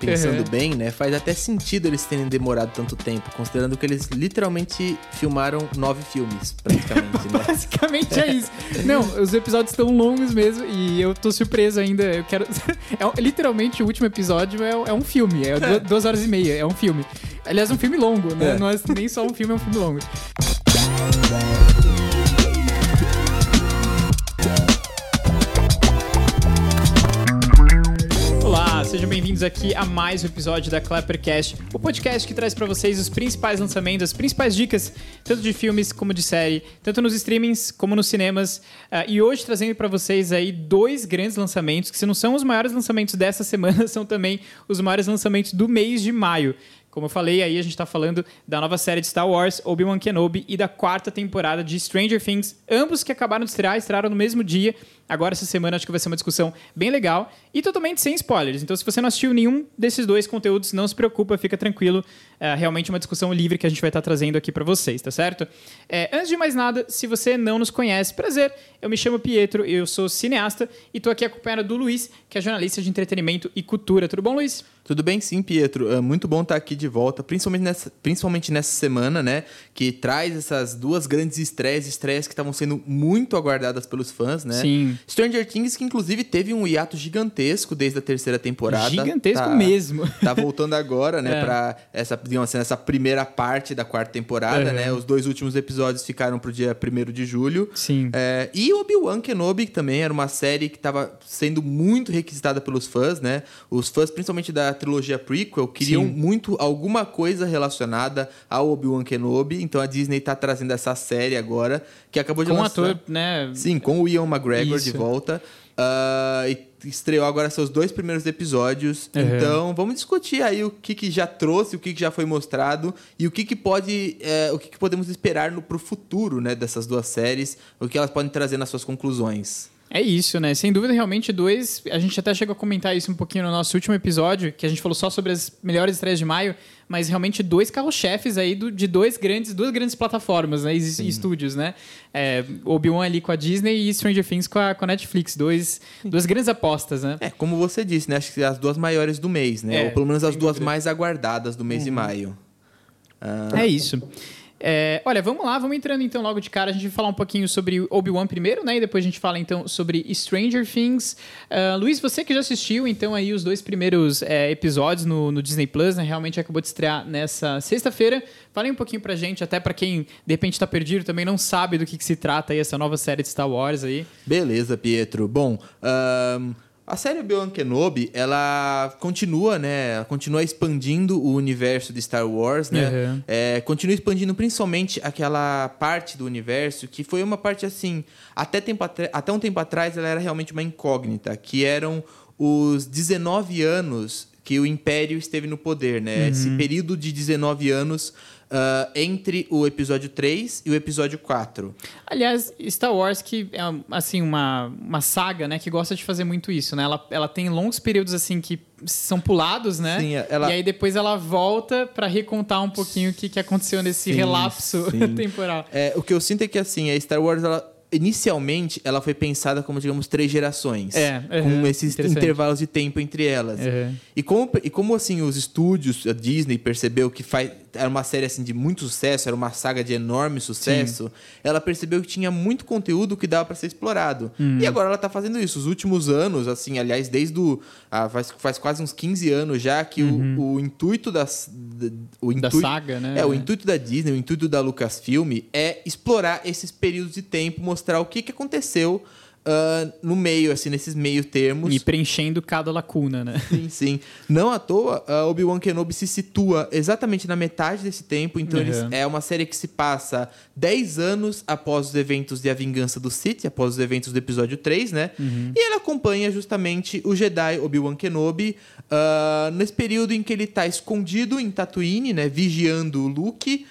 Pensando Uhum. bem, né? Faz até sentido eles terem demorado tanto tempo, considerando que eles literalmente filmaram nove filmes, praticamente, né? Basicamente é isso. Não, os episódios estão longos mesmo e eu tô surpreso ainda. Eu quero. É, literalmente o último episódio é, é um filme, é du- duas horas e meia, é um filme. Aliás, um filme longo, né? É. Não é nem só um filme, é um filme longo. Sejam bem-vindos aqui a mais um episódio da Clappercast, o podcast que traz pra vocês os principais lançamentos, as principais dicas, tanto de filmes como de série, tanto nos streamings como nos cinemas. Ah, e hoje trazendo pra vocês aí dois grandes lançamentos, que se não são os maiores lançamentos dessa semana, são também os maiores lançamentos do mês de maio. Como eu falei, aí a gente tá falando da nova série de Star Wars, Obi-Wan Kenobi, e da quarta temporada de Stranger Things, ambos que acabaram de estrear, estrearam no mesmo dia. Agora, essa semana, acho que vai ser uma discussão bem legal e totalmente sem spoilers. Então, se você não assistiu nenhum desses dois conteúdos, não se preocupa, fica tranquilo. É realmente uma discussão livre que a gente vai estar trazendo aqui para vocês, tá certo? É, antes de mais nada, se você não nos conhece, prazer, eu me chamo Pietro, eu sou cineasta e tô aqui acompanhado do Luiz, que é jornalista de entretenimento e cultura. Tudo bom, Luiz? Tudo bem sim, Pietro. É muito bom estar aqui de volta, principalmente nessa, principalmente nessa semana, né? Que traz essas duas grandes estreias, estreias que estavam sendo muito aguardadas pelos fãs, né? Sim. Stranger Things, que inclusive teve um hiato gigantesco desde a terceira temporada. Gigantesco Tá- mesmo. Tá voltando agora, né, É. pra essa, digamos assim, essa primeira parte da quarta temporada, Uhum. né? Os dois últimos episódios ficaram pro dia 1 de julho. Sim. É, e Obi-Wan Kenobi, que também era uma série que estava sendo muito requisitada pelos fãs, né? Os fãs, principalmente da trilogia prequel, queriam Sim. muito alguma coisa relacionada ao Obi-Wan Kenobi. Então a Disney tá trazendo essa série agora, que acabou de Com lançar... ator, né? Sim, com o Ian McGregor. De volta. Ah, e estreou agora seus dois primeiros episódios. Uhum. Então, vamos discutir aí o que, que já trouxe, o que, que já foi mostrado e o que, que pode. é, o que, que podemos esperar no, pro futuro né, dessas duas séries, o que elas podem trazer nas suas conclusões. É isso, né? Sem dúvida, realmente, dois. A gente até chegou a comentar isso um pouquinho no nosso último episódio, que a gente falou só sobre as melhores estreias de maio, mas realmente dois carros-chefes aí do- de dois grandes, duas grandes plataformas, né? E e estúdios, né? É, Obi-Wan ali com a Disney e Stranger Things com a, com a Netflix. Dois, duas grandes apostas, né? É, como você disse, né? Acho que as duas maiores do mês, né? É, Ou pelo menos as duas dúvida. mais aguardadas do mês de maio. Ah, É isso. É, olha, vamos lá, vamos entrando então logo de cara. A gente vai falar um pouquinho sobre Obi-Wan primeiro, né? E depois a gente fala então sobre Stranger Things. Ah, Luiz, você que já assistiu então aí os dois primeiros é, episódios no, no Disney Plus, né? Realmente acabou de estrear nessa sexta-feira. Fale um pouquinho pra gente, até pra quem de repente tá perdido também não sabe do que, que se trata aí essa nova série de Star Wars aí. Beleza, Pietro. Bom, ahn, a série Obi-Wan Kenobi, ela continua, né? ela Continua expandindo o universo de Star Wars, né? Uhum. É, continua expandindo principalmente aquela parte do universo que foi uma parte assim, até, tempo até um tempo atrás ela era realmente uma incógnita, que eram os 19 anos que o Império esteve no poder, né? Esse período de 19 anos ah, entre o episódio 3 e o episódio 4. Aliás, Star Wars que é assim uma, uma saga, né, que gosta de fazer muito isso, né? Ela, ela tem longos períodos assim que são pulados, né? Sim, ela- E aí depois ela volta pra recontar um pouquinho o que, que aconteceu nesse Sim, relapso sim. temporal. É, o que eu sinto é que, assim, a Star Wars, ela, inicialmente, ela foi pensada como, digamos, três gerações. É, com uhum, esses intervalos de tempo entre elas. Uhum. E, como, e como, assim, os estúdios, a Disney percebeu que faz, era uma série, assim, de muito sucesso, era uma saga de enorme sucesso, ela percebeu que tinha muito conteúdo que dava para ser explorado. Uhum. E agora ela tá fazendo isso. Os últimos anos, assim, aliás, desde o... ah, faz, faz quase uns 15 anos já que o, o intuito das... da- o Uhum. Da intuito, saga, né? É, o intuito da Disney, o intuito da Lucasfilm é explorar esses períodos de tempo, mostrar o que, que aconteceu ah, no meio, assim, nesses meio termos. E preenchendo cada lacuna, né? Sim, sim. Não à toa, a Obi-Wan Kenobi se situa exatamente na metade desse tempo, então Uhum. eles- é uma série que se passa 10 anos após os eventos de A Vingança do Sith, após os eventos do episódio 3, né? Uhum. E ela acompanha justamente o Jedi Obi-Wan Kenobi ah, nesse período em que ele tá escondido em Tatooine, né? Vigiando o Luke.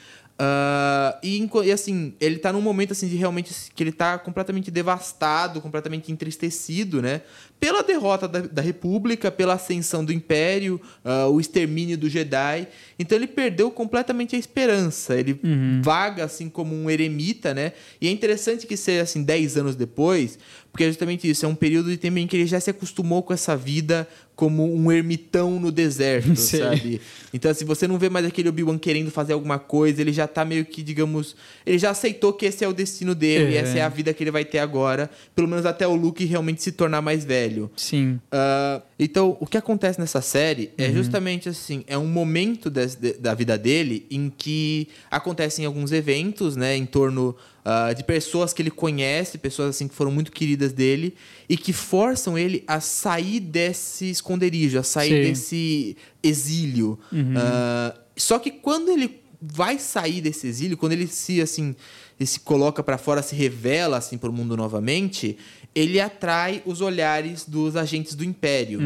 Ah, e, e, assim, ele tá num momento assim de realmente que ele tá completamente devastado, completamente entristecido, né? Pela derrota da, da República, pela ascensão do Império, ah, o extermínio do Jedi. Então ele perdeu completamente a esperança. Ele vaga assim como um eremita, né? E é interessante que seja assim 10 anos depois, porque é justamente isso, é um período de tempo em que ele já se acostumou com essa vida como um ermitão no deserto, Sim. sabe? Então, assim, você não vê mais aquele Obi-Wan querendo fazer alguma coisa, ele já tá meio que, digamos, ele já aceitou que esse é o destino dele, É. essa é a vida que ele vai ter agora, pelo menos até o Luke realmente se tornar mais velho. Sim. Ah, então, o que acontece nessa série é justamente assim: é um momento des- de- da vida dele em que acontecem alguns eventos, né, em torno ah, de pessoas que ele conhece, pessoas assim que foram muito queridas dele e que forçam ele a sair desse esconderijo, a sair Sim. desse exílio. Ah, só que quando ele vai sair desse exílio, quando ele se assim ele se coloca para fora, se revela assim para o mundo novamente, ele atrai os olhares dos agentes do Império.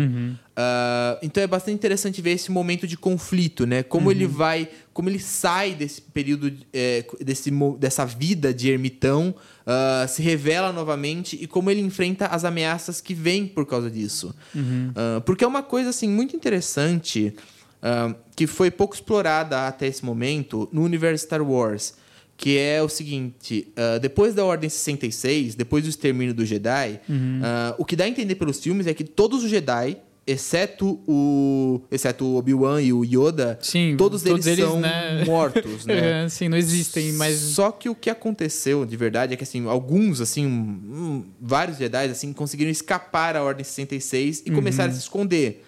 Ah, então é bastante interessante ver esse momento de conflito, né? Como ele vai, como ele sai desse período, é, desse, dessa vida de ermitão, ah, se revela novamente e como ele enfrenta as ameaças que vêm por causa disso. Ah, porque é uma coisa assim muito interessante que foi pouco explorada até esse momento no universo Star Wars. Que é o seguinte: ah, depois da Ordem 66, depois do extermínio do Jedi, ah, o que dá a entender pelos filmes é que todos os Jedi, exceto o. Exceto o Obi-Wan e o Yoda, Sim, todos, todos eles, eles, são né? mortos, né? É, Sim, não existem, mas. Só que o que aconteceu de verdade é que assim, alguns assim, um- vários Jedi assim conseguiram escapar à Ordem 66 e começaram a se esconder.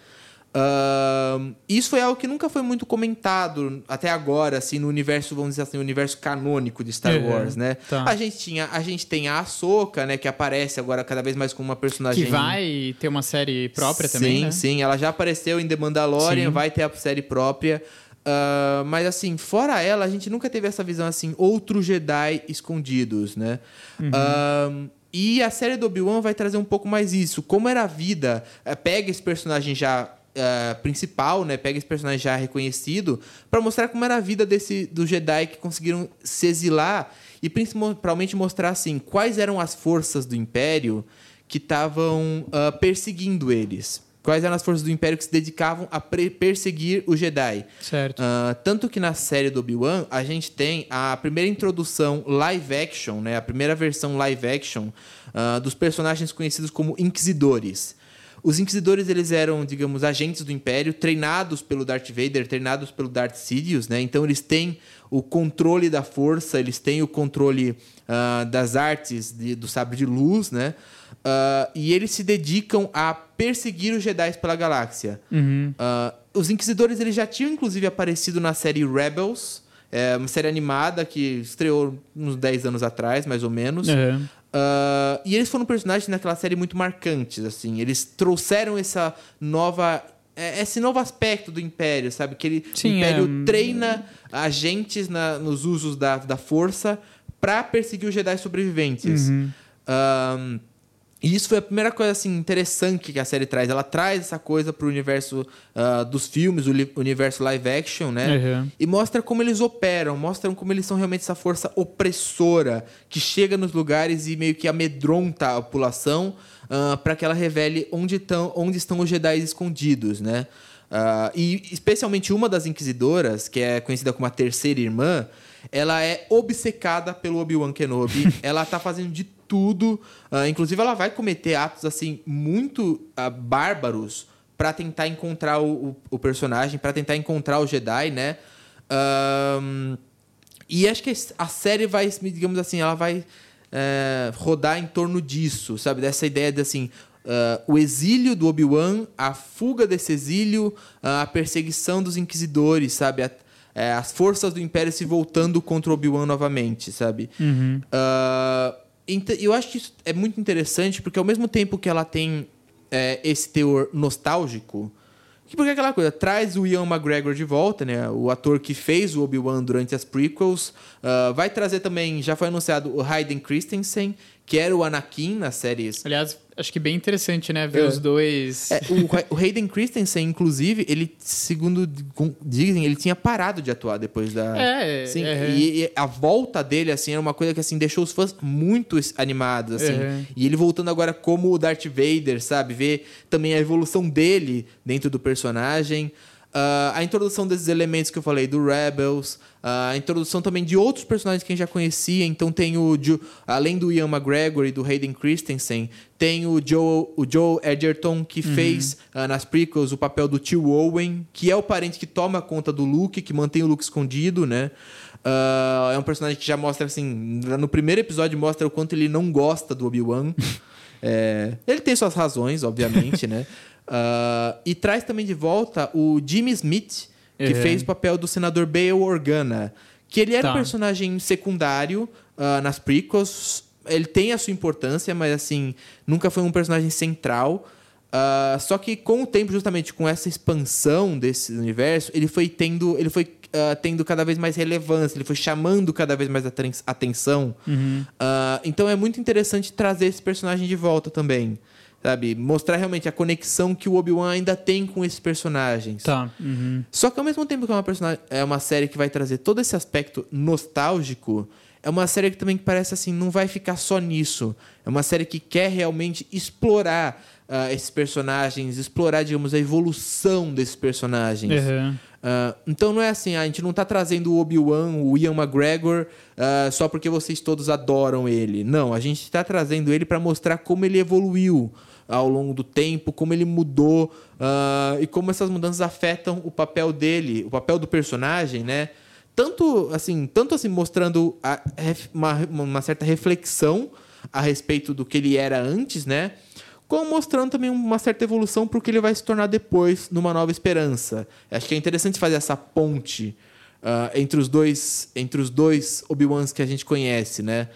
Ahn, isso foi algo que nunca foi muito comentado até agora, assim, no universo, vamos dizer assim, no universo canônico de Star Uhum, Wars, né? tá. A gente tinha, a gente tem a Ahsoka, né, que aparece agora cada vez mais como uma personagem Que vai ter uma série própria também, sim, né? Sim, ela já apareceu em The Mandalorian, Sim. vai ter a série própria. Ah, mas assim, fora ela, a gente nunca teve essa visão assim, outros Jedi escondidos, né? Uhum. Ah, e a série do Obi-Wan vai trazer um pouco mais isso. Como era a vida, eh, pega esse personagem já eh, principal, né? Pega esse personagem já reconhecido para mostrar como era a vida desse do Jedi que conseguiram se exilar e principalmente mostrar assim quais eram as forças do Império que estavam ah, perseguindo eles. Quais eram as forças do Império que se dedicavam a perseguir os Jedi. Certo. Ah, tanto que na série do Obi-Wan, a gente tem a primeira introdução live action, né? A primeira versão live action ah, dos personagens conhecidos como Inquisidores. Os Inquisidores, eles eram, digamos, agentes do Império, treinados pelo Darth Vader, treinados pelo Darth Sidious, né? Então, eles têm o controle da força, eles têm o controle ah, das artes de- do sabre de luz, né? Ah, e eles se dedicam a perseguir os Jedi pela galáxia. Uhum. Ah, os Inquisidores eles já tinham, inclusive, aparecido na série Rebels, é uma série animada que estreou uns 10 anos atrás, mais ou menos. Uhum. Ah, e eles foram personagens naquela série muito marcantes, assim. Eles trouxeram essa nova... é, Esse novo aspecto do Império, sabe? Que ele, Sim, o Império é. treina agentes na- nos usos da, da força para perseguir os Jedi sobreviventes. Uhum. Ahn, e isso foi a primeira coisa assim, interessante que a série traz. Ela traz essa coisa pro universo ah, dos filmes, o universo live action, né? Uhum. E mostra como eles operam, mostram como eles são realmente essa força opressora que chega nos lugares e meio que amedronta a população para que ela revele onde, tão, onde estão os Jedi escondidos, né? Ah, e especialmente uma das inquisidoras, que é conhecida como a terceira irmã, ela é obcecada pelo Obi-Wan Kenobi. ela tá fazendo de tudo. ah, inclusive, ela vai cometer atos assim muito ah, bárbaros para tentar encontrar o, o- o personagem, para tentar encontrar o Jedi, né? Ahn, e acho que a série vai, digamos assim, ela vai é, rodar em torno disso, sabe? Dessa ideia de assim. ah, o exílio do Obi-Wan, a fuga desse exílio, ah, a perseguição dos inquisidores, sabe? A- é, as forças do Império se voltando contra o Obi-Wan novamente, sabe? Uhum. Ah, ent- eu acho que isso é muito interessante, porque ao mesmo tempo que ela tem é, esse teor nostálgico, que porque é aquela coisa, traz o Ian McGregor de volta, né? O ator que fez o Obi-Wan durante as prequels. Ah, vai trazer também, já foi anunciado, o Hayden Christensen, que era o Anakin nas séries Aliás, acho que bem interessante, né? Ver É. os dois. é, o, o Hayden Christensen, inclusive, ele, segundo dizem, ele tinha parado de atuar depois da. É, Sim, é. e, e a volta dele, assim, era uma coisa que, assim, deixou os fãs muito animados, assim. Uhum. E ele voltando agora como o Darth Vader, sabe? Ver também a evolução dele dentro do personagem. Uh, a introdução desses elementos que eu falei, do Rebels, uh, a introdução também de outros personagens que a gente já conhecia. Então tem o além do Ian McGregor e do Hayden Christensen, tem o Joe, o Joe Edgerton, que uhum. fez uh, nas prequels o papel do tio Owen, que é o parente que toma conta do Luke, que mantém o Luke escondido, né? é um personagem que já mostra assim. No primeiro episódio mostra o quanto ele não gosta do Obi-Wan. é, ele tem suas razões, obviamente, né? Uh, e traz também de volta o Jimmy Smith, que uhum. fez o papel do senador Bail Organa. Que ele era tá. um personagem secundário uh, nas prequels. Ele tem a sua importância, mas assim, nunca foi um personagem central. Uh, só que com o tempo, justamente com essa expansão desse universo, ele foi tendo, ele foi uh, tendo cada vez mais relevância, ele foi chamando cada vez mais atenção. Uhum. Uh, então é muito interessante trazer esse personagem de volta também sabe? Mostrar realmente a conexão que o Obi-Wan ainda tem com esses personagens. Tá. Uhum. Só que ao mesmo tempo que é uma, personagem, é uma série que vai trazer todo esse aspecto nostálgico, é uma série que também parece assim, não vai ficar só nisso. É uma série que quer realmente explorar uh, esses personagens, explorar, digamos, a evolução desses personagens. Uhum. Uh, então não é assim, a gente não está trazendo o Obi-Wan, o Ian McGregor, uh, só porque vocês todos adoram ele. Não, a gente está trazendo ele para mostrar como ele evoluiu ao longo do tempo, como ele mudou uh, e como essas mudanças afetam o papel dele, o papel do personagem, né? Tanto assim, tanto assim mostrando a, uma, uma certa reflexão a respeito do que ele era antes, né? Como mostrando também uma certa evolução para o que ele vai se tornar depois numa nova esperança. Acho que é interessante fazer essa ponte uh, entre os dois entre os dois Obi-Wans que a gente conhece, né?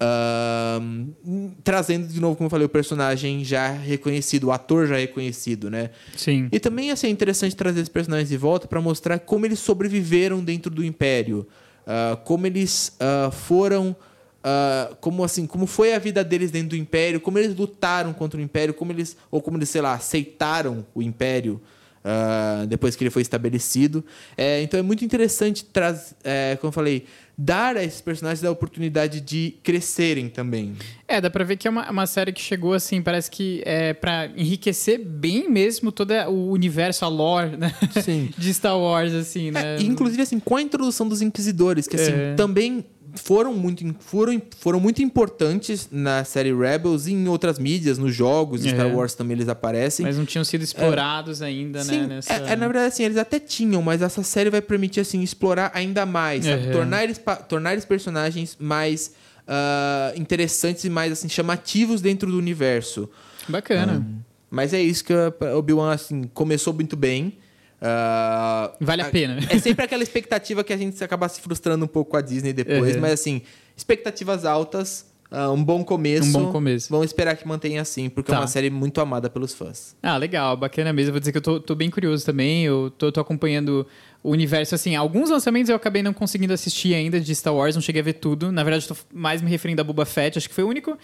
Uh, trazendo de novo, como eu falei, o personagem já reconhecido, o ator já reconhecido, né? Sim. E também assim, é interessante trazer esses personagens de volta para mostrar como eles sobreviveram dentro do Império, uh, como eles foram Uh, como assim, como foi a vida deles dentro do Império, como eles lutaram contra o Império, como eles ou como eles, sei lá, aceitaram o Império uh, depois que ele foi estabelecido. É, então é muito interessante trazer, é, como eu falei, dar a esses personagens a oportunidade de crescerem também. É, dá pra ver que é uma, uma série que chegou assim, parece que é para enriquecer bem mesmo todo o universo, a lore, né? Sim. de Star Wars, assim, né? É, inclusive, assim, com a introdução dos Inquisidores, que assim, é. também foram muito, foram, foram muito importantes na série Rebels e em outras mídias, nos jogos, é. Star Wars também eles aparecem. Mas não tinham sido explorados é, ainda, sim, né? Nessa... É, é, na verdade, assim, eles até tinham, mas essa série vai permitir, assim, explorar ainda mais, sabe? Tornar, eles, tornar eles personagens mais uh, interessantes e mais, assim, chamativos dentro do universo. Bacana. Um, mas é isso que o Obi-Wan, assim, começou muito bem. Uh, vale a, a pena. É sempre aquela expectativa que a gente acaba se frustrando um pouco com a Disney depois, uhum. mas assim, expectativas altas, uh, um bom começo. Um bom começo. Vamos esperar que mantenha assim, porque tá. é uma série muito amada pelos fãs. Ah, legal, bacana mesmo. Vou dizer que eu tô, tô bem curioso também. Eu tô, tô, acompanhando o universo. Assim, alguns lançamentos eu acabei não conseguindo assistir ainda de Star Wars, não cheguei a ver tudo. Na verdade, tô mais me referindo a Boba Fett, acho que foi o único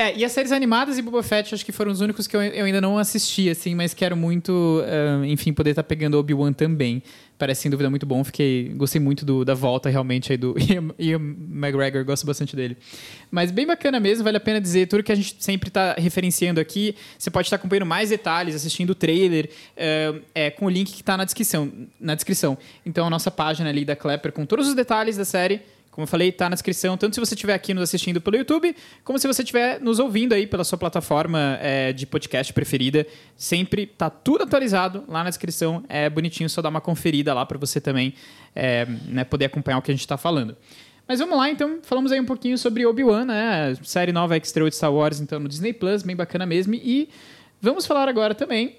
é, e as séries animadas e Boba Fett acho que foram os únicos que eu, eu ainda não assisti, assim, mas quero muito, uh, enfim, poder estar tá pegando Obi-Wan também. Parece sem dúvida muito bom. Fiquei, gostei muito do, da volta realmente aí do Ian, Ian McGregor, gosto bastante dele. Mas bem bacana mesmo, vale a pena dizer tudo que a gente sempre está referenciando aqui. Você pode estar tá acompanhando mais detalhes, assistindo o trailer, uh, é, com o link que está na descrição, na descrição. Então a nossa página ali da Klepper com todos os detalhes da série como eu falei, está na descrição, tanto se você estiver aqui nos assistindo pelo YouTube, como se você estiver nos ouvindo aí pela sua plataforma é, de podcast preferida. Sempre tá tudo atualizado lá na descrição. É bonitinho, só dar uma conferida lá para você também é, né, poder acompanhar o que a gente está falando. Mas vamos lá, então, falamos aí um pouquinho sobre Obi-Wan, né? série nova que estreou de Star Wars, então, no Disney Plus, bem bacana mesmo. E vamos falar agora também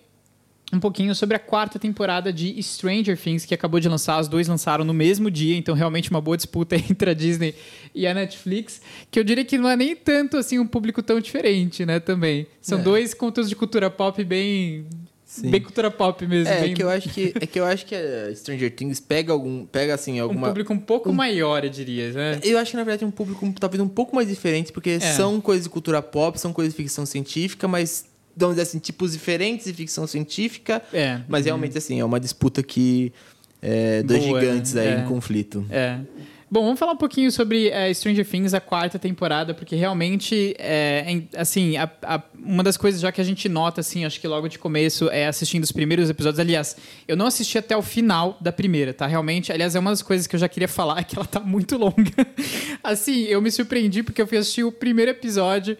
um pouquinho sobre a quarta temporada de Stranger Things, que acabou de lançar. Os dois lançaram no mesmo dia, então realmente uma boa disputa entre a Disney e a Netflix, que eu diria que não é nem tanto assim um público tão diferente, né, também. São é. dois contos de cultura pop bem Sim. Bem cultura pop mesmo. É, bem... que eu acho que é que eu acho que a Stranger Things pega algum, pega assim alguma um público um pouco um... maior, eu diria, né? Eu acho que na verdade é um público talvez um pouco mais diferente, porque é. são coisas de cultura pop, são coisas de ficção científica, mas vamos dizer assim, tipos diferentes de ficção científica. É. Mas realmente, assim, é uma disputa que. É, dois Boa, gigantes aí é. em conflito. É. Bom, vamos falar um pouquinho sobre é, Stranger Things, a quarta temporada, porque realmente, é, é, assim, a, a, uma das coisas já que a gente nota, assim, acho que logo de começo, é assistindo os primeiros episódios. Aliás, eu não assisti até o final da primeira, tá? Realmente, aliás, é uma das coisas que eu já queria falar, é que ela tá muito longa. assim, eu me surpreendi porque eu fui assistir o primeiro episódio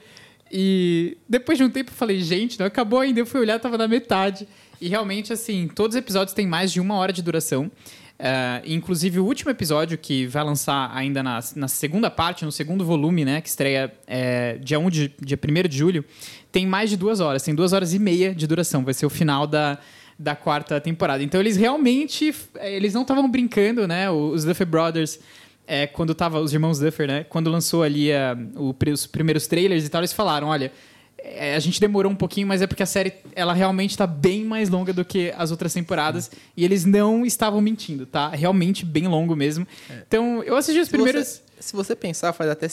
e depois de um tempo eu falei, gente, não acabou ainda. Eu fui olhar, tava na metade. E realmente, assim, todos os episódios têm mais de uma hora de duração. Uh, inclusive, o último episódio, que vai lançar ainda na, na segunda parte, no segundo volume, né? Que estreia é, dia 1 de, dia 1 de julho, tem mais de duas horas. Tem duas horas e meia de duração. Vai ser o final da, da quarta temporada. Então, eles realmente... Eles não estavam brincando, né? Os Duffer Brothers... É, quando tava os irmãos Duffer, né? Quando lançou ali uh, o, os primeiros trailers e tal, eles falaram, olha, é, a gente demorou um pouquinho, mas é porque a série ela realmente está bem mais longa do que as outras temporadas e eles não estavam mentindo, tá? Realmente bem longo mesmo. É. Então, eu assisti os primeiros. Você, se você pensar, faz até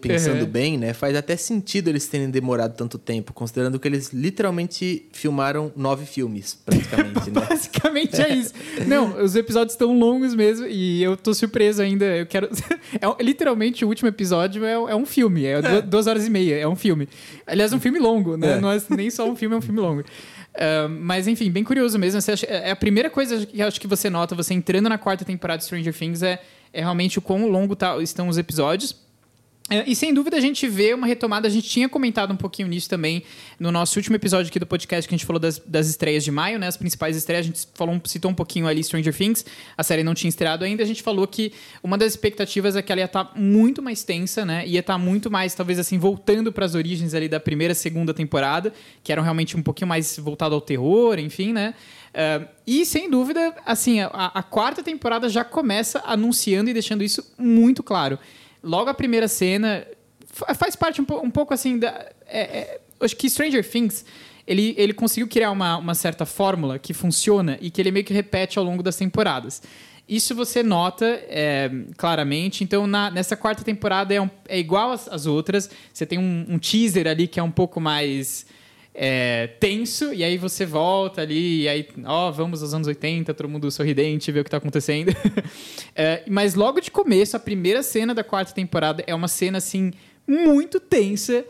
pensando uhum. bem, né? Faz até sentido eles terem demorado tanto tempo, considerando que eles literalmente filmaram nove filmes, praticamente, né? Basicamente é isso. Não, os episódios estão longos mesmo e eu tô surpreso ainda. Eu quero. é, literalmente, o último episódio é, é um filme, é, é, duas horas e meia, é um filme. Aliás, um filme longo, né? É. Não é nem só um filme, é um filme longo. Uh, mas enfim, bem curioso mesmo. Acha, é a primeira coisa que acho que você nota, você entrando na quarta temporada de Stranger Things, é é realmente o quão longo tá, estão os episódios. É, e sem dúvida a gente vê uma retomada, a gente tinha comentado um pouquinho nisso também no nosso último episódio aqui do podcast que a gente falou das, das estreias de maio, né? As principais estreias, a gente falou, citou um pouquinho ali Stranger Things, a série não tinha estreado ainda, a gente falou que uma das expectativas é que ela ia estar tá muito mais tensa, né? Ia estar tá muito mais, talvez assim, voltando para as origens ali da primeira, segunda temporada, que eram realmente um pouquinho mais voltado ao terror, enfim, né? Uh, e, sem dúvida, assim, a, a, quarta temporada já começa anunciando e deixando isso muito claro. Logo a primeira cena faz parte um, um pouco assim da. É, é, acho que Stranger Things ele, ele conseguiu criar uma, uma certa fórmula que funciona e que ele meio que repete ao longo das temporadas. Isso você nota é, claramente. Então, na, nessa quarta temporada é, um, é igual às, outras. Você tem um, um, teaser ali que é um pouco mais é, tenso, e aí você volta ali, e aí, ó, vamos aos anos 80, todo mundo sorridente, ver o que tá acontecendo. é, mas logo de começo, a primeira cena da quarta temporada é uma cena, assim, muito tensa,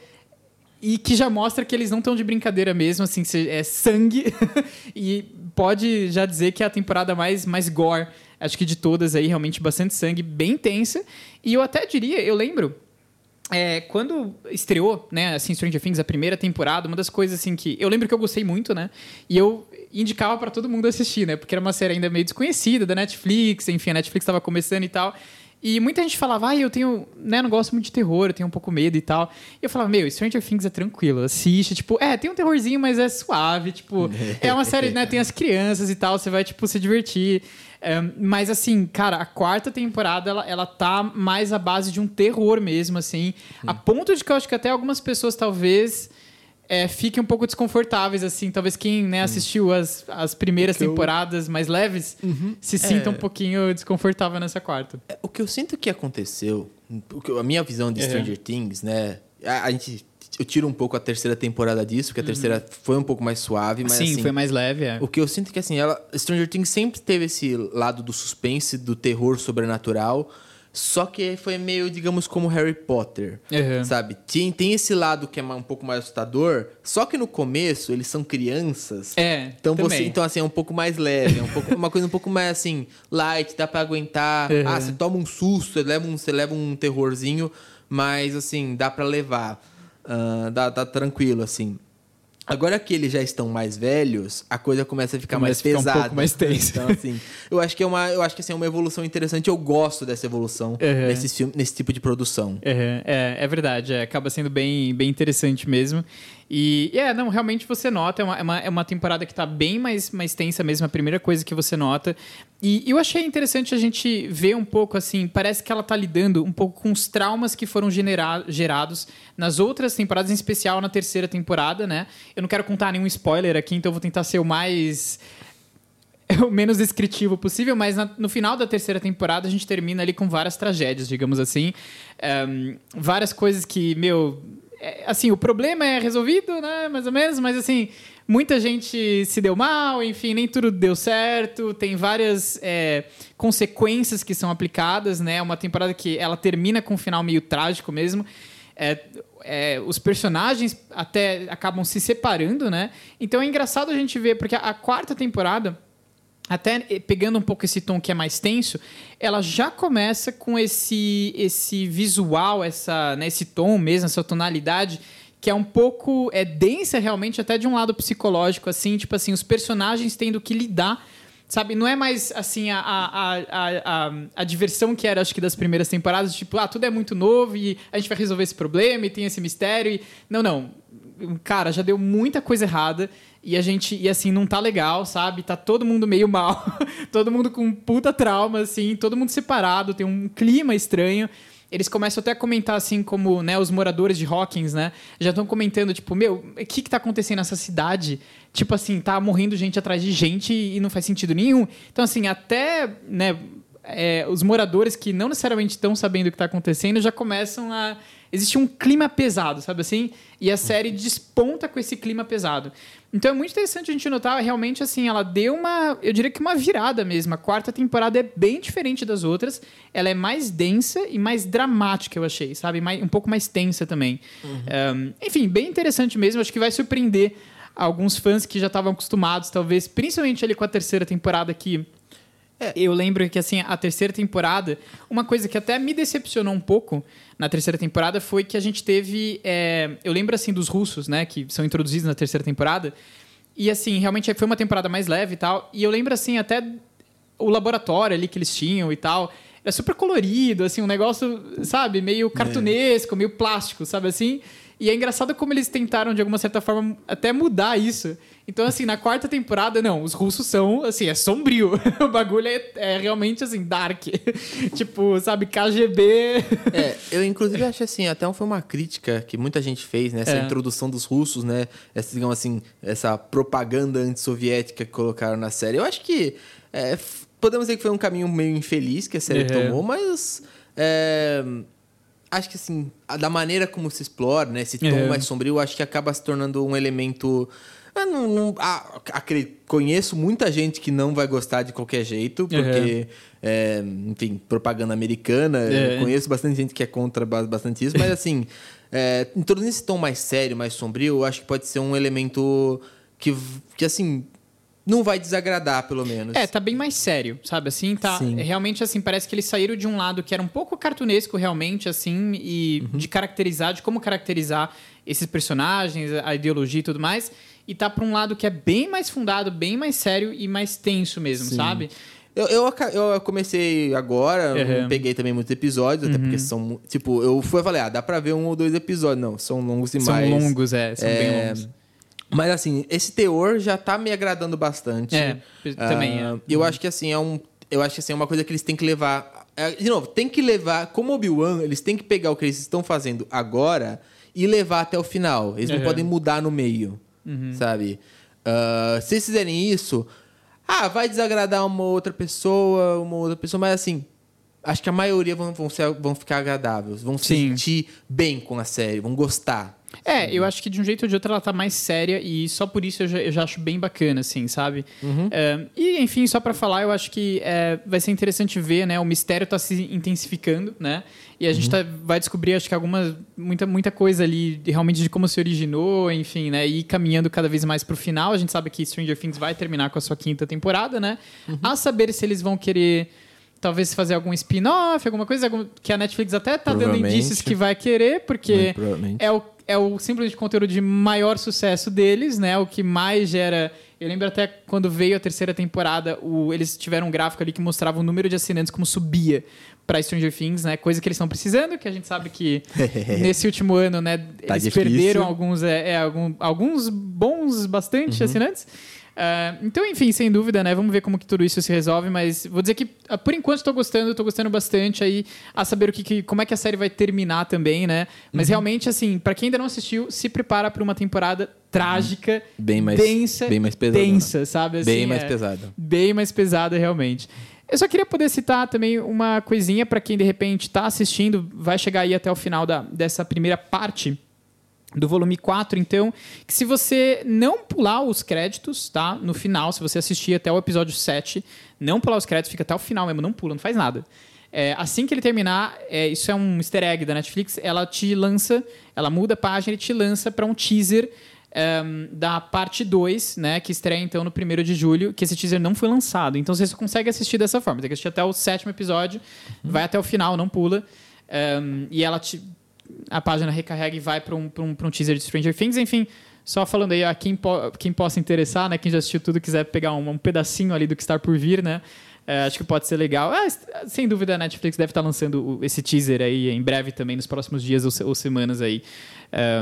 e que já mostra que eles não estão de brincadeira mesmo, assim, é sangue, e pode já dizer que é a temporada mais, mais gore, acho que de todas aí, realmente bastante sangue, bem tensa, e eu até diria, eu lembro é, quando estreou, né, assim, Stranger Things, a primeira temporada, uma das coisas, assim, que eu lembro que eu gostei muito, né, e eu indicava para todo mundo assistir, né, porque era uma série ainda meio desconhecida da Netflix, enfim, a Netflix estava começando e tal, e muita gente falava, ah, eu tenho, né, não gosto muito de terror, eu tenho um pouco medo e tal. E eu falava, meu, Stranger Things é tranquilo, assiste, tipo, é, tem um terrorzinho, mas é suave, tipo, é uma série, né, tem as crianças e tal, você vai, tipo, se divertir. É, mas assim, cara, a quarta temporada ela, ela tá mais à base de um terror mesmo, assim. Hum. A ponto de que eu acho que até algumas pessoas talvez é, fiquem um pouco desconfortáveis, assim. Talvez quem né, assistiu as, as primeiras temporadas eu... mais leves uhum. se sinta é... um pouquinho desconfortável nessa quarta. É, o que eu sinto que aconteceu, a minha visão de Stranger Things, né? A, a gente eu tiro um pouco a terceira temporada disso, porque a uhum. terceira foi um pouco mais suave, mas Sim, assim, foi mais leve, é. O que eu sinto é que assim, ela Stranger Things sempre teve esse lado do suspense, do terror sobrenatural, só que foi meio, digamos, como Harry Potter, uhum. sabe? Tem, tem esse lado que é um pouco mais assustador, só que no começo eles são crianças. É, então você, então assim, é um pouco mais leve, é um pouco, uma coisa um pouco mais assim, light, dá para aguentar. Uhum. Ah, você toma um susto, você leva um, você leva um terrorzinho, mas assim, dá para levar. Uh, dá, tá tranquilo, assim. Agora que eles já estão mais velhos, a coisa começa a ficar começa mais ficar pesada. um pouco mais tensa. Então, assim, eu acho que é uma, eu acho que assim, é uma evolução interessante. Eu gosto dessa evolução uhum. nesse, filme, nesse tipo de produção. Uhum. É, é verdade. É, acaba sendo bem, bem interessante mesmo. E, é, não, realmente você nota, é uma, é uma, é uma temporada que está bem mais, mais tensa mesmo, a primeira coisa que você nota. E eu achei interessante a gente ver um pouco, assim, parece que ela está lidando um pouco com os traumas que foram genera gerados nas outras temporadas, em especial na terceira temporada, né? Eu não quero contar nenhum spoiler aqui, então eu vou tentar ser o mais o menos descritivo possível, mas na, no final da terceira temporada a gente termina ali com várias tragédias, digamos assim. Um, várias coisas que, meu, é, assim, o problema é resolvido, né? Mais ou menos, mas assim, muita gente se deu mal, enfim, nem tudo deu certo. Tem várias é, consequências que são aplicadas, né? Uma temporada que ela termina com um final meio trágico mesmo. É, é, os personagens até acabam se separando, né? Então é engraçado a gente ver, porque a, a quarta temporada até pegando um pouco esse tom que é mais tenso, ela já começa com esse esse visual, essa, né, esse tom mesmo, essa tonalidade que é um pouco é densa realmente até de um lado psicológico assim, tipo assim, os personagens tendo que lidar Sabe, não é mais assim a, a, a, a, a diversão que era, acho que, das primeiras temporadas, tipo, ah, tudo é muito novo e a gente vai resolver esse problema e tem esse mistério. E... Não, não. Cara, já deu muita coisa errada e a gente, e assim, não tá legal, sabe? Tá todo mundo meio mal, todo mundo com puta trauma, assim, todo mundo separado, tem um clima estranho eles começam até a comentar assim como, né, os moradores de Hawkins, né, já estão comentando tipo, meu, o que que tá acontecendo nessa cidade? Tipo assim, tá morrendo gente atrás de gente e não faz sentido nenhum. Então assim, até, né, é, os moradores que não necessariamente estão sabendo o que está acontecendo já começam a existe um clima pesado, sabe assim? E a série desponta com esse clima pesado. Então é muito interessante a gente notar, realmente, assim, ela deu uma, eu diria que uma virada mesmo. A quarta temporada é bem diferente das outras. Ela é mais densa e mais dramática, eu achei, sabe? Mais, um pouco mais tensa também. Uhum. Um, enfim, bem interessante mesmo. Acho que vai surpreender alguns fãs que já estavam acostumados, talvez, principalmente ali com a terceira temporada que é. Eu lembro que, assim, a terceira temporada, uma coisa que até me decepcionou um pouco na terceira temporada foi que a gente teve. É, eu lembro, assim, dos russos, né, que são introduzidos na terceira temporada. E, assim, realmente foi uma temporada mais leve e tal. E eu lembro, assim, até o laboratório ali que eles tinham e tal. Era super colorido, assim, um negócio, sabe, meio é. cartunesco, é. meio plástico, sabe assim? E é engraçado como eles tentaram, de alguma certa forma, até mudar isso. Então, assim, na quarta temporada, não, os russos são, assim, é sombrio. o bagulho é, é realmente, assim, dark. tipo, sabe, KGB. é, eu inclusive acho assim, até foi uma crítica que muita gente fez, né? Essa é. introdução dos russos, né? Essa, digamos assim, essa propaganda antissoviética que colocaram na série. Eu acho que é, podemos dizer que foi um caminho meio infeliz que a série uhum. tomou, mas. É, acho que assim, da maneira como se explora, né? Esse tom é. mais sombrio, acho que acaba se tornando um elemento. Eu não, não ah, conheço muita gente que não vai gostar de qualquer jeito, porque, é, enfim, propaganda americana. É. Conheço bastante gente que é contra bastante isso, mas assim, é, introduzindo esse tom mais sério, mais sombrio, eu acho que pode ser um elemento que, que assim, não vai desagradar, pelo menos. É, tá bem mais sério, sabe? Assim, tá. Sim. Realmente, assim, parece que eles saíram de um lado que era um pouco cartunesco, realmente, assim, e uhum. de caracterizar, de como caracterizar esses personagens, a ideologia e tudo mais. E tá pra um lado que é bem mais fundado, bem mais sério e mais tenso mesmo, Sim. sabe? Eu, eu, eu, comecei agora, uhum. peguei também muitos episódios, uhum. até porque são. Tipo, eu fui e falei, ah, dá pra ver um ou dois episódios. Não, são longos demais. São longos, é, são é, bem longos. Mas assim, esse teor já tá me agradando bastante. É, também uh, é. Eu acho que assim, é um. Eu acho que assim, é uma coisa que eles têm que levar. É, de novo, tem que levar. Como Obi-Wan, eles têm que pegar o que eles estão fazendo agora e levar até o final. Eles não uhum. podem mudar no meio. Uhum. Sabe? Uh, se eles fizerem isso, ah, vai desagradar uma outra pessoa, uma outra pessoa, mas assim, acho que a maioria vão, vão, ser, vão ficar agradáveis, vão se sentir bem com a série, vão gostar. É, eu acho que de um jeito ou de outro ela tá mais séria e só por isso eu já, eu já acho bem bacana, assim, sabe? Uhum. É, e, enfim, só para falar, eu acho que é, vai ser interessante ver, né? O mistério tá se intensificando, né? E a gente uhum. tá, vai descobrir, acho que alguma, muita, muita coisa ali realmente de como se originou, enfim, né? E caminhando cada vez mais pro final. A gente sabe que Stranger Things vai terminar com a sua quinta temporada, né? Uhum. A saber se eles vão querer talvez fazer algum spin-off, alguma coisa que a Netflix até tá dando indícios que vai querer, porque é o é o simplesmente conteúdo de maior sucesso deles, né? O que mais gera. Eu lembro até quando veio a terceira temporada, o, eles tiveram um gráfico ali que mostrava o número de assinantes como subia para Stranger Things, né? Coisa que eles estão precisando, que a gente sabe que nesse último ano, né, tá eles difícil. perderam alguns, é, é, alguns bons, bastante uhum. assinantes. Uh, então, enfim, sem dúvida, né? Vamos ver como que tudo isso se resolve, mas vou dizer que, uh, por enquanto, estou gostando, estou gostando bastante aí a saber o que, que, como é que a série vai terminar também, né? Mas uhum. realmente, assim, para quem ainda não assistiu, se prepara para uma temporada trágica, bem mais, densa, bem mais pesada, densa, sabe? Assim, bem mais é, pesada. Bem mais pesada, realmente. Eu só queria poder citar também uma coisinha para quem de repente está assistindo, vai chegar aí até o final da, dessa primeira parte do volume 4, então, que se você não pular os créditos, tá? No final, se você assistir até o episódio 7, não pular os créditos, fica até o final mesmo, não pula, não faz nada. É, assim que ele terminar, é, isso é um easter egg da Netflix, ela te lança, ela muda a página e te lança para um teaser um, da parte 2, né, que estreia então no 1 de julho, que esse teaser não foi lançado. Então você consegue assistir dessa forma. Tem que assistir até o sétimo episódio, uhum. vai até o final, não pula. Um, e ela te, a página recarrega e vai para um, um, um teaser de Stranger Things. Enfim, só falando aí a quem, po quem possa interessar, né, quem já assistiu tudo quiser pegar um, um pedacinho ali do que está por vir, né? É, acho que pode ser legal. Ah, sem dúvida, a Netflix deve estar lançando esse teaser aí em breve também, nos próximos dias ou, ou semanas aí.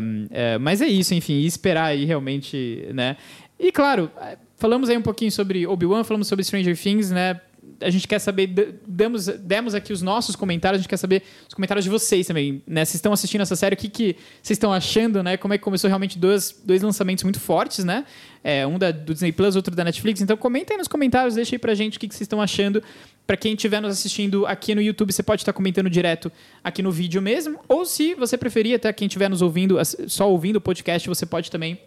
Um, é, mas é isso, enfim, esperar aí realmente, né? E claro, falamos aí um pouquinho sobre Obi-Wan, falamos sobre Stranger Things, né? A gente quer saber, demos, demos aqui os nossos comentários, a gente quer saber os comentários de vocês também, né? Vocês estão assistindo essa série, o que, que vocês estão achando, né? Como é que começou realmente dois, dois lançamentos muito fortes, né? É, um da, do Disney Plus, outro da Netflix. Então comenta aí nos comentários, deixa aí pra gente o que, que vocês estão achando. Para quem estiver nos assistindo aqui no YouTube, você pode estar comentando direto aqui no vídeo mesmo. Ou se você preferir, até quem estiver nos ouvindo, só ouvindo o podcast, você pode também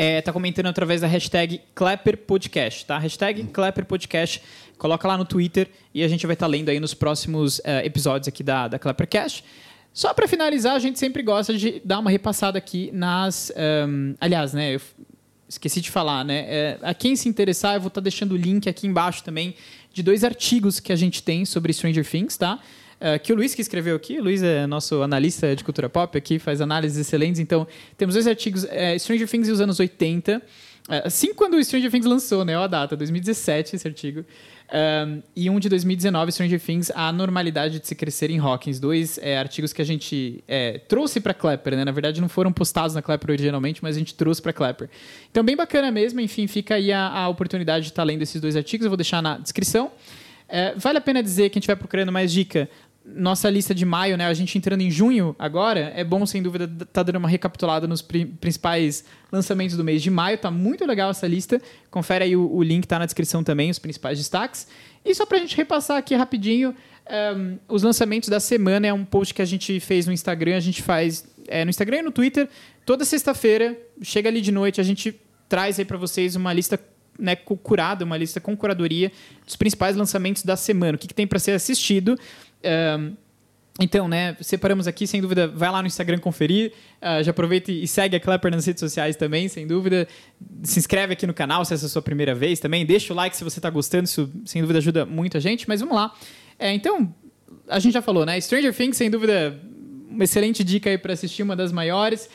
é, tá comentando através da hashtag ClapperPodcast, tá? Hashtag ClapperPodcast. Coloca lá no Twitter e a gente vai estar tá lendo aí nos próximos uh, episódios aqui da, da Clappercast. Só para finalizar, a gente sempre gosta de dar uma repassada aqui nas... Um, aliás, né? Eu esqueci de falar, né? É, a quem se interessar, eu vou estar tá deixando o link aqui embaixo também de dois artigos que a gente tem sobre Stranger Things, tá? Uh, que o Luiz que escreveu aqui. O Luiz é nosso analista de cultura pop aqui, faz análises excelentes. Então, temos dois artigos, é, Stranger Things e os anos 80. É, assim quando o Stranger Things lançou, né? Olha a data, 2017 esse artigo. Um, e um de 2019, Stranger Things, A Normalidade de Se Crescer em Hawkins. Dois é, artigos que a gente é, trouxe para Clapper, né? Na verdade, não foram postados na Clapper originalmente, mas a gente trouxe para Clapper. Então, bem bacana mesmo. Enfim, fica aí a, a oportunidade de estar tá lendo esses dois artigos. Eu vou deixar na descrição. É, vale a pena dizer que a gente vai procurando mais dica nossa lista de maio, né? A gente entrando em junho agora, é bom, sem dúvida, tá dando uma recapitulada nos pri principais lançamentos do mês de maio. Tá muito legal essa lista. Confere aí o, o link, tá na descrição também, os principais destaques. E só pra gente repassar aqui rapidinho, um, ehm, os lançamentos da semana é um post que a gente fez no Instagram, a gente faz é, no Instagram e no Twitter. Toda sexta-feira, chega ali de noite, a gente traz aí para vocês uma lista né, curada, uma lista com curadoria dos principais lançamentos da semana. O que, que tem para ser assistido. Então, né, separamos aqui, sem dúvida, vai lá no Instagram conferir, uh, já aproveita e segue a Clapper nas redes sociais também, sem dúvida. Se inscreve aqui no canal se essa é a sua primeira vez também, deixa o like se você está gostando, isso sem dúvida ajuda muito a gente, mas vamos lá. É, então, a gente já falou, né, Stranger Things, sem dúvida, uma excelente dica aí para assistir, uma das maiores.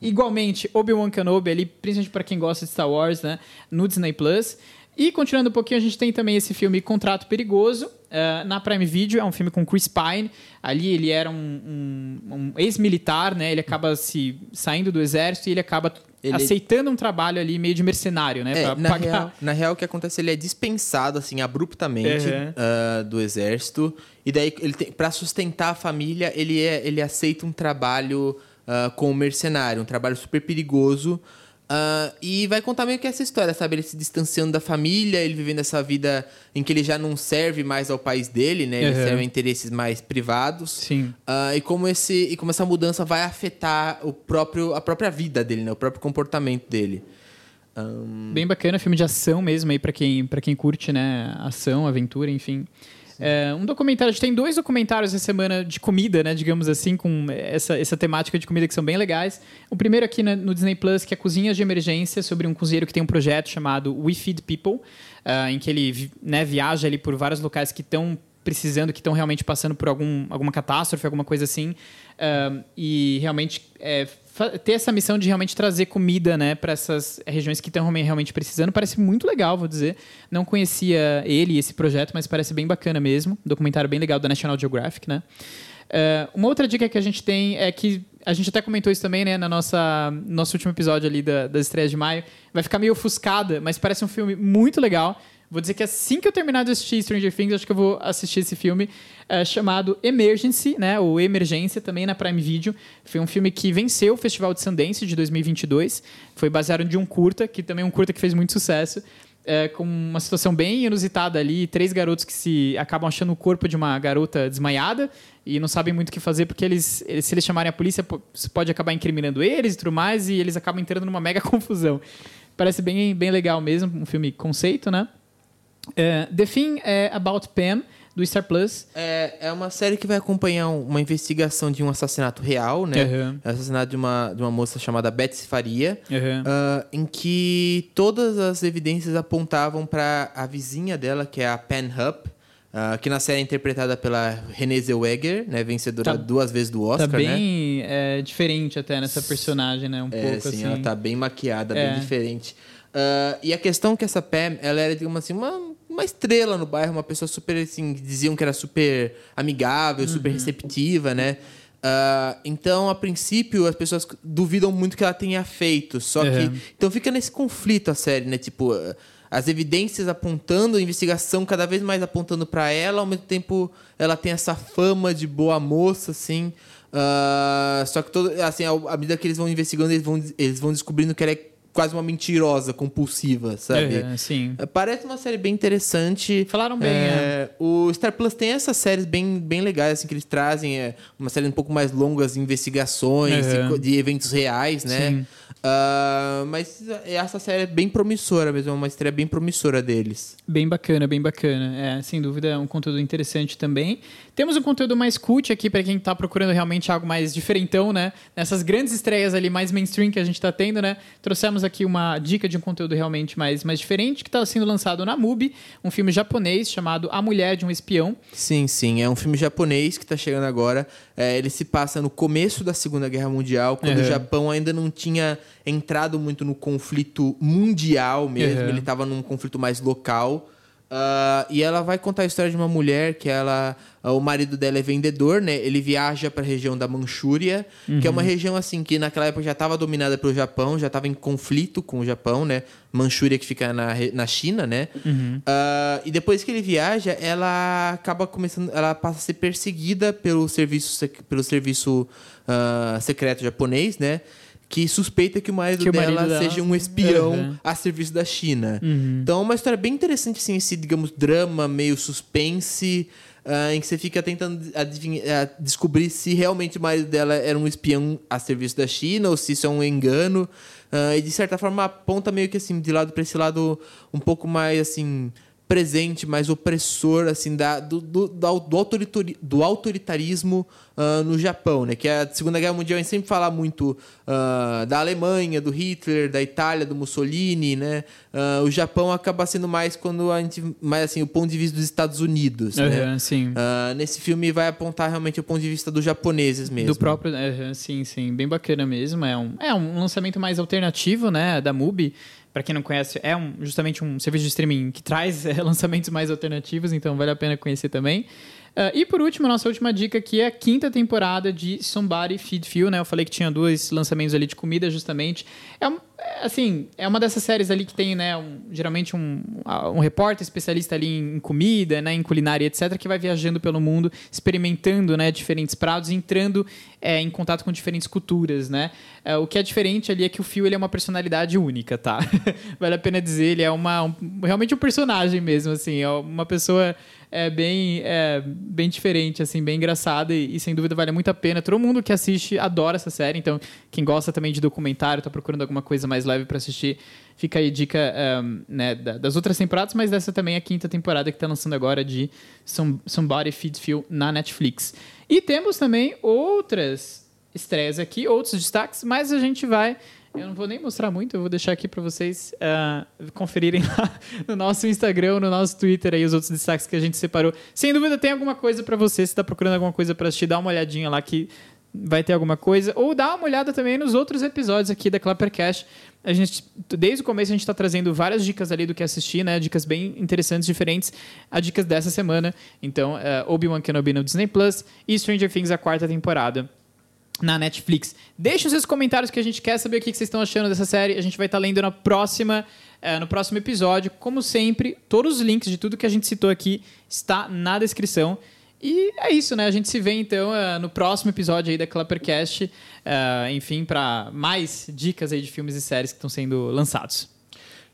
Igualmente, Obi-Wan Kenobi ali, principalmente para quem gosta de Star Wars, né, no Disney Plus. E continuando um pouquinho, a gente tem também esse filme Contrato Perigoso, uh, na Prime Video, é um filme com Chris Pine. Ali ele era um, um, um ex-militar, né? Ele acaba se saindo do exército e ele acaba ele... aceitando um trabalho ali meio de mercenário, né? É, na, pagar... real, na real, o que acontece? Ele é dispensado, assim, abruptamente uhum. uh, do exército. E daí, ele tem, pra sustentar a família, ele, é, ele aceita um trabalho uh, como mercenário, um trabalho super perigoso. Uh, e vai contar meio que essa história, sabe? Ele se distanciando da família, ele vivendo essa vida em que ele já não serve mais ao país dele, né? Ele uhum. serve a interesses mais privados. Sim. Uh, e, como esse, e como essa mudança vai afetar o próprio, a própria vida dele, né? O próprio comportamento dele. Um... Bem bacana, filme de ação mesmo aí para quem, pra quem curte, né? Ação, aventura, enfim. É, um documentário, a gente tem dois documentários essa semana de comida, né? Digamos assim, com essa, essa temática de comida que são bem legais. O primeiro aqui no Disney Plus, que é Cozinhas de Emergência, sobre um cozinheiro que tem um projeto chamado We Feed People, uh, em que ele né, viaja ali por vários locais que estão precisando, que estão realmente passando por algum, alguma catástrofe, alguma coisa assim. Uh, e realmente é, ter essa missão de realmente trazer comida né, para essas regiões que estão realmente precisando parece muito legal, vou dizer. Não conhecia ele, esse projeto, mas parece bem bacana mesmo. Um documentário bem legal da National Geographic, né? Uh, uma outra dica que a gente tem é que a gente até comentou isso também, né, na nossa nosso último episódio ali da, das estreias de maio. Vai ficar meio ofuscada, mas parece um filme muito legal. Vou dizer que assim que eu terminar de assistir Stranger Things, acho que eu vou assistir esse filme é, chamado Emergency, né? Ou Emergência, também na Prime Video. Foi um filme que venceu o Festival de Sundance de 2022. Foi baseado de um curta, que também é um curta que fez muito sucesso. é, com uma situação bem inusitada ali, três garotos que se acabam achando o corpo de uma garota desmaiada e não sabem muito o que fazer porque eles, eles se eles chamarem a polícia, pode acabar incriminando eles e tudo mais, e eles acabam entrando numa mega confusão. Parece bem, bem legal mesmo, um filme conceito, né? Uh, The Thing é About Pam, do Star Plus. É, é uma série que vai acompanhar uma investigação de um assassinato real, né? Uhum. assassinato de uma, de uma moça chamada Betsy Faria, uhum. uh, em que todas as evidências apontavam para a vizinha dela, que é a Pen Hupp, uh, que na série é interpretada pela Renée Zellweger, né? Vencedora tá, duas vezes do Oscar, tá bem né? é, diferente até nessa personagem, né? Um é, pouco sim, assim. ela tá bem maquiada, é. bem diferente. Uh, e a questão é que essa Pam, ela era, digamos assim, uma uma estrela no bairro, uma pessoa super, assim, diziam que era super amigável, uhum. super receptiva, né? Uh, então, a princípio, as pessoas duvidam muito que ela tenha feito. Só uhum. que. Então fica nesse conflito a série, né? Tipo, as evidências apontando, a investigação cada vez mais apontando para ela, ao mesmo tempo ela tem essa fama de boa moça, assim. Uh, só que todo, assim, à medida que eles vão investigando, eles vão, eles vão descobrindo que ela é quase uma mentirosa compulsiva, sabe? É, sim. É, parece uma série bem interessante. Falaram bem, é, é. O Star Plus tem essas séries bem, bem legais, assim, que eles trazem é, uma série um pouco mais longas, investigações de, de, eventos reais, né? Sim. Uh, mas essa série é bem promissora mesmo, é uma estreia bem promissora deles. Bem bacana, bem bacana. É, sem dúvida, é um conteúdo interessante também. Temos um conteúdo mais cult aqui para quem está procurando realmente algo mais diferentão, né? Nessas grandes estreias ali mais mainstream que a gente está tendo, né? Trouxemos aqui uma dica de um conteúdo realmente mais, mais diferente que está sendo lançado na MUBI, um filme japonês chamado A Mulher de um Espião. Sim, sim, é um filme japonês que está chegando agora. É, ele se passa no começo da Segunda Guerra Mundial, quando uhum. o Japão ainda não tinha entrado muito no conflito mundial mesmo, uhum. ele estava num conflito mais local. Uh, e ela vai contar a história de uma mulher que ela o marido dela é vendedor, né? Ele viaja para a região da Manchúria, uhum. que é uma uhum. região assim que naquela época já estava dominada pelo Japão, já estava em conflito com o Japão, né? Manchúria que fica na, na China, né? Uhum. Uh, e depois que ele viaja, ela acaba começando, ela passa a ser perseguida pelo serviço, pelo serviço uh, secreto japonês, né? Que suspeita que o marido, que o marido dela, seja um espião uhum. a serviço da China. Uhum. Então é uma história bem interessante, assim, esse, digamos, drama meio suspense, uh, em que você fica tentando adivinhar, descobrir se realmente o marido dela era um espião a serviço da China ou se isso é um engano. Uh, e de certa forma aponta meio que assim, de lado para esse lado um pouco mais assim presente, mais opressor, assim, da, do, do, do, autoritarismo uh, no Japão, né? Que a Segunda Guerra Mundial a gente sempre fala muito uh, da Alemanha, do Hitler, da Itália, do Mussolini, né? Uh, o Japão acaba sendo mais quando a gente... Mais, assim, o ponto de vista dos Estados Unidos, uhum, né? Sim. nesse filme vai apontar realmente o ponto de vista dos japoneses mesmo. Do próprio... Uhum, sim, sim. Bem bacana mesmo. É um, é um lançamento mais alternativo, né? Da MUBI para quem não conhece, é um, justamente um serviço de streaming que traz é, lançamentos mais alternativos, então vale a pena conhecer também. Uh, e por último, nossa última dica aqui é a quinta temporada de Somebody Feed Phil, né? Eu falei que tinha dois lançamentos ali de comida, justamente. É, é assim, é uma dessas séries ali que tem, né, um, geralmente um, um repórter especialista ali em comida, né, em culinária, etc., que vai viajando pelo mundo, experimentando, né, diferentes pratos, entrando é, em contato com diferentes culturas, né? É, o que é diferente ali é que o Phil ele é uma personalidade única, tá? vale a pena dizer, ele é uma, um, realmente um personagem mesmo, assim, é uma pessoa é bem, é, bem diferente, assim, bem engraçada e, e, sem dúvida vale muito a pena. Todo mundo que assiste adora essa série, então quem gosta também de documentário, tá procurando alguma coisa mais leve para assistir, fica aí dica um, né, das outras temporadas, mas dessa também é a quinta temporada que tá lançando agora de Somebody Feed Phil na Netflix. E temos também outras estreias aqui, outros destaques, mas a gente vai eu não vou nem mostrar muito, eu vou deixar aqui para vocês uh, conferirem lá no nosso Instagram, no nosso Twitter aí os outros destaques que a gente separou. Sem dúvida tem alguma coisa para você, se está procurando alguma coisa para assistir, dá uma olhadinha lá que vai ter alguma coisa. Ou dá uma olhada também nos outros episódios aqui da Clappercast. A gente, desde o começo, a gente está trazendo várias dicas ali do que assistir, né? Dicas bem interessantes, diferentes. A dicas dessa semana. Então, uh, Obi-Wan Kenobi no Disney Plus e Stranger Things, a quarta temporada na Netflix. Deixe os seus comentários que a gente quer saber o que vocês estão achando dessa série. A gente vai estar tá lendo na próxima, uh, no próximo episódio. Como sempre, todos os links de tudo que a gente citou aqui está na descrição. E é isso, né? A gente se vê então uh, no próximo episódio aí da Clappercast. Uh, enfim, para mais dicas aí de filmes e séries que estão sendo lançados.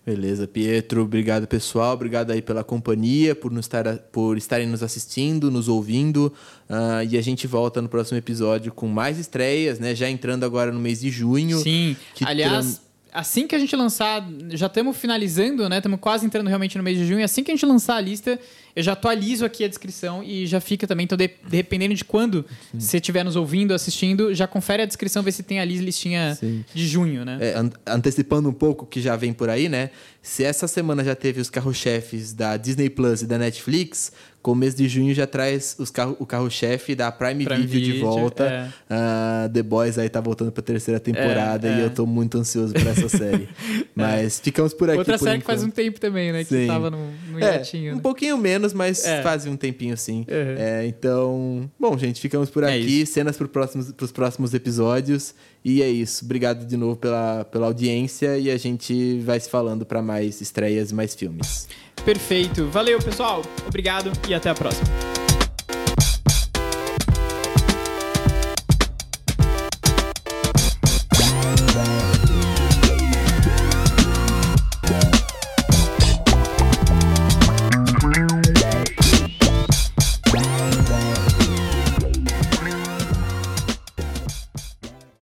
Beleza, Pietro. Obrigado, pessoal. Obrigado aí pela companhia, por, nos estar, por estarem nos assistindo, nos ouvindo. Uh, e a gente volta no próximo episódio com mais estreias, né? Já entrando agora no mês de junho. Sim. Aliás, assim que a gente lançar, já estamos finalizando, né? Estamos quase entrando realmente no mês de junho. Assim que a gente lançar a lista, eu já atualizo aqui a descrição e já fica também. Então, de, dependendo de quando Sim. você estiver nos ouvindo, assistindo, já confere a descrição, vê se tem ali listinha Sim. de junho, né? É, antecipando um pouco o que já vem por aí, né? Se essa semana já teve os carro-chefes da Disney Plus e da Netflix, começo de junho já traz os carro, o carro-chefe da Prime, Prime Video, Video, de volta. É. Uh, The Boys aí tá voltando pra terceira temporada é, e é. eu tô muito ansioso por essa série. Mas ficamos por aqui. Outra por série enquanto. que faz um tempo também, né? Que sim. tava no, no é, Um né? pouquinho menos, mas é. faz um tempinho sim. Uhum. então, bom, gente, ficamos por aqui. Cenas pro próximos, pros próximos episódios. E é isso. Obrigado de novo pela, pela audiência e a gente vai se falando para mais estreias e mais filmes. Perfeito. Valeu, pessoal. Obrigado e até a próxima.